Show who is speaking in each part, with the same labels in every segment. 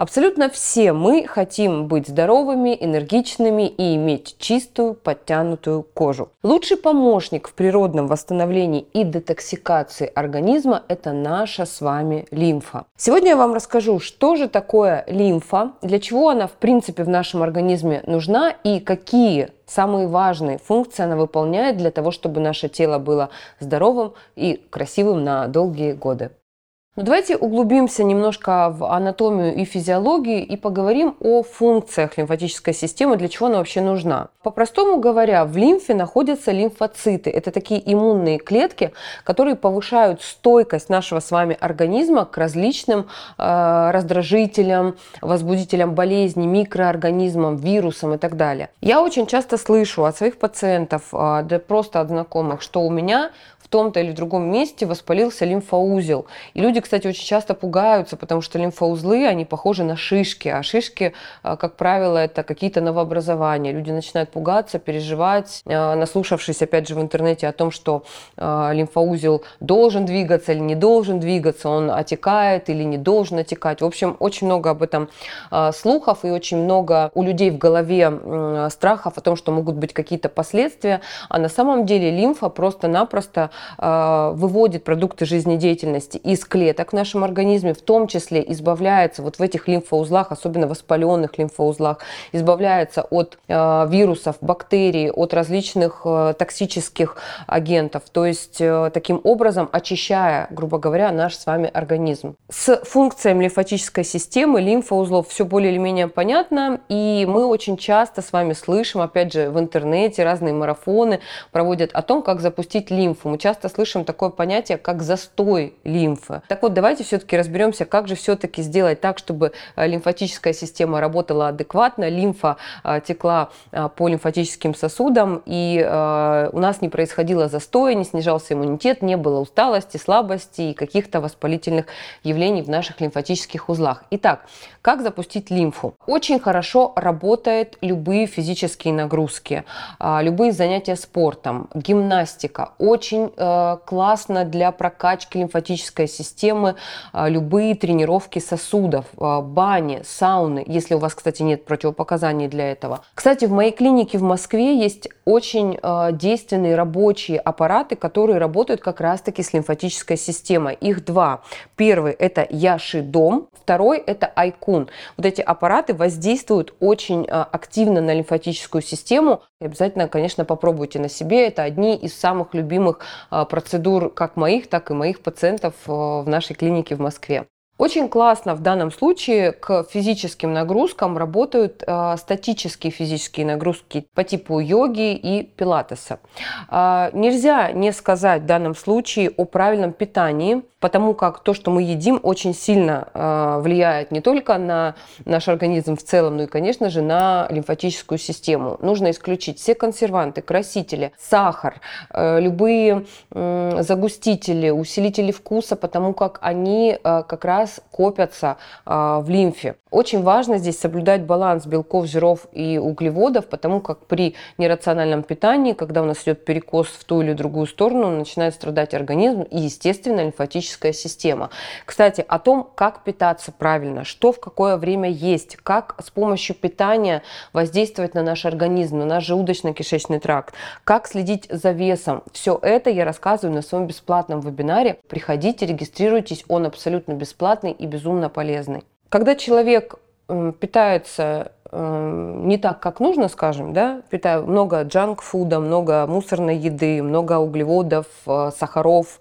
Speaker 1: Абсолютно все мы хотим быть здоровыми, энергичными и иметь чистую, подтянутую кожу. Лучший помощник в природном восстановлении и детоксикации организма – это наша с вами лимфа. Сегодня я вам расскажу, что же такое лимфа, для чего она в принципе в нашем организме нужна и какие самые важные функции она выполняет для того, чтобы наше тело было здоровым и красивым на долгие годы. Но ну, давайте углубимся немножко в анатомию и физиологию и поговорим о функциях лимфатической системы, для чего она вообще нужна. По-простому говоря, в лимфе находятся лимфоциты. Это такие иммунные клетки, которые повышают стойкость нашего с вами организма к различным э, раздражителям, возбудителям болезней, микроорганизмам, вирусам и так далее. Я очень часто слышу от своих пациентов, э, да просто от знакомых, что у меня том-то или в другом месте воспалился лимфоузел. И люди, кстати, очень часто пугаются, потому что лимфоузлы, они похожи на шишки, а шишки, а, как правило, это какие-то новообразования. Люди начинают пугаться, переживать, а, наслушавшись, опять же, в интернете о том, что а, лимфоузел должен двигаться или не должен двигаться, он отекает или не должен отекать. В общем, очень много об этом слухов и очень много у людей в голове страхов о том, что могут быть какие-то последствия. А на самом деле лимфа просто-напросто выводит продукты жизнедеятельности из клеток в нашем организме, в том числе избавляется вот в этих лимфоузлах, особенно воспаленных лимфоузлах, избавляется от э, вирусов, бактерий, от различных э, токсических агентов, то есть таким образом очищая, грубо говоря, наш с вами организм. С функциями лимфатической системы лимфоузлов все более или менее понятно, и мы очень часто с вами слышим, опять же, в интернете разные марафоны проводят о том, как запустить лимфу. Мы часто часто слышим такое понятие, как застой лимфы. Так вот, давайте все-таки разберемся, как же все-таки сделать так, чтобы э, лимфатическая система работала адекватно, лимфа э, текла э, по лимфатическим сосудам, и у нас не происходило застоя, не снижался иммунитет, не было усталости, слабости и каких-то воспалительных явлений в наших лимфатических узлах. Итак, как запустить лимфу? Очень хорошо работают любые физические нагрузки, любые занятия спортом, гимнастика. Очень классно для прокачки лимфатической системы э, любые тренировки сосудов, э, бани, сауны, если у вас, кстати, нет противопоказаний для этого. Кстати, в моей клинике в Москве есть очень действенные рабочие аппараты, которые работают как раз-таки с лимфатической системой. Их два. Первый это Яши Дом, второй это Айкун. Вот эти аппараты воздействуют очень активно на лимфатическую систему. И обязательно, конечно, попробуйте на себе. Это одни из самых любимых а, процедур как моих, так и моих пациентов а, в нашей клинике в Москве. Очень классно в данном случае к физическим нагрузкам работают э, статические физические нагрузки по типу йоги и пилатеса. Э, нельзя не сказать в данном случае о правильном питании, потому как то, что мы едим, очень сильно э, влияет не только на наш организм в целом, но и, конечно же, на лимфатическую систему. Нужно исключить все консерванты, красители, сахар, э, любые э, загустители, усилители вкуса, потому как они э, как раз копятся а, в лимфе. Очень важно здесь соблюдать баланс белков, жиров и углеводов, потому как при нерациональном питании, когда у нас идет перекос в ту или другую сторону, начинает страдать организм и, естественно, лимфатическая система. Кстати, о том, как питаться правильно, что в какое время есть, как с помощью питания воздействовать на наш организм, на наш желудочно-кишечный тракт, как следить за весом. Все это я рассказываю на своем бесплатном вебинаре. Приходите, регистрируйтесь, он абсолютно бесплатный и безумно полезный. Когда человек питается не так, как нужно, скажем, да, питаю много джанк-фуда, много мусорной еды, много углеводов, э, сахаров,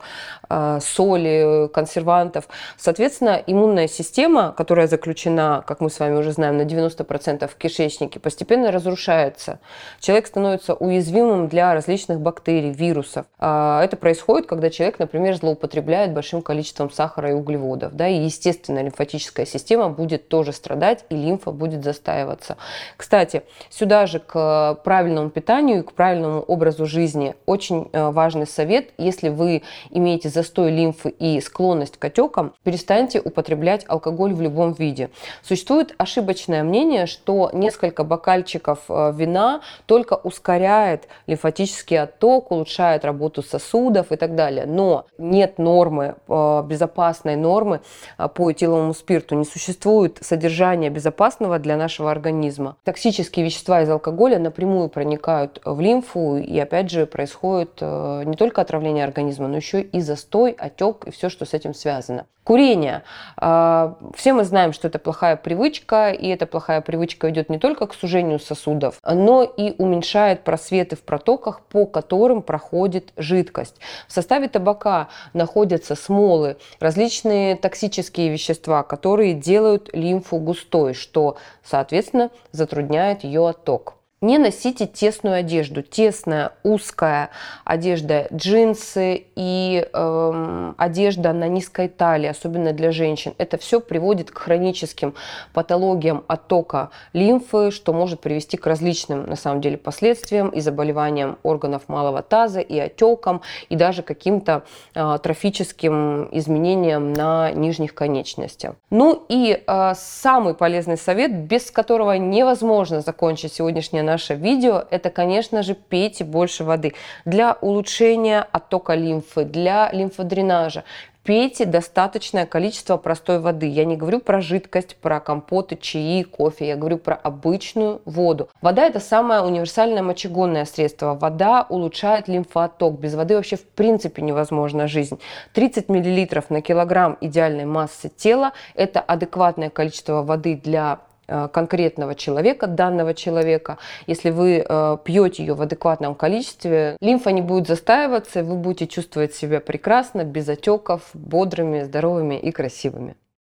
Speaker 1: соли, консервантов. Соответственно, иммунная система, которая заключена, как мы с вами уже знаем, на 90% в кишечнике, постепенно разрушается. Человек становится уязвимым для различных бактерий, вирусов. А это происходит, когда человек, например, злоупотребляет большим количеством сахара и углеводов. Да, и, естественно, лимфатическая система будет тоже страдать, и лимфа будет застаиваться. Кстати, сюда же к правильному питанию и к правильному образу жизни очень э, важный совет, если вы имеете застой лимфы и склонность к отекам, перестаньте употреблять алкоголь в любом виде. Существует ошибочное мнение, что несколько бокальчиков э, вина только ускоряет лимфатический отток, улучшает работу сосудов и так далее. Но нет нормы, э, безопасной нормы по этиловому спирту. Не существует содержания безопасного для нашего организма. Токсические вещества из алкоголя напрямую проникают в лимфу и опять же происходит э, не только отравление организма, но еще и застой, отек и все, что с этим связано. Курение. А, все мы знаем, что это плохая привычка, и эта плохая привычка идет не только к сужению сосудов, но и уменьшает просветы в протоках, по которым проходит жидкость. В составе табака находятся смолы, различные токсические вещества, которые делают лимфу густой, что, соответственно, затрудняет ее отток. Не носите тесную одежду. Тесная, узкая одежда, джинсы и э, одежда на низкой талии, особенно для женщин. Это все приводит к хроническим патологиям оттока лимфы, что может привести к различным, на самом деле, последствиям и заболеваниям органов малого таза, и отекам, и даже каким-то э, трофическим изменениям на нижних конечностях. Ну и э, самый полезный совет, без которого невозможно закончить сегодняшнее наше видео, это, конечно же, пейте больше воды для улучшения оттока лимфы, для лимфодренажа. Пейте достаточное количество простой воды. Я не говорю про жидкость, про компоты, чаи, кофе. Я говорю про обычную воду. Вода – это самое универсальное мочегонное средство. Вода улучшает лимфоотток. Без воды вообще в принципе невозможна жизнь. 30 мл на килограмм идеальной массы тела – это адекватное количество воды для конкретного человека, данного человека. Если вы э, пьете ее в адекватном количестве, лимфа не будет застаиваться, вы будете чувствовать себя прекрасно, без отеков, бодрыми, здоровыми и красивыми.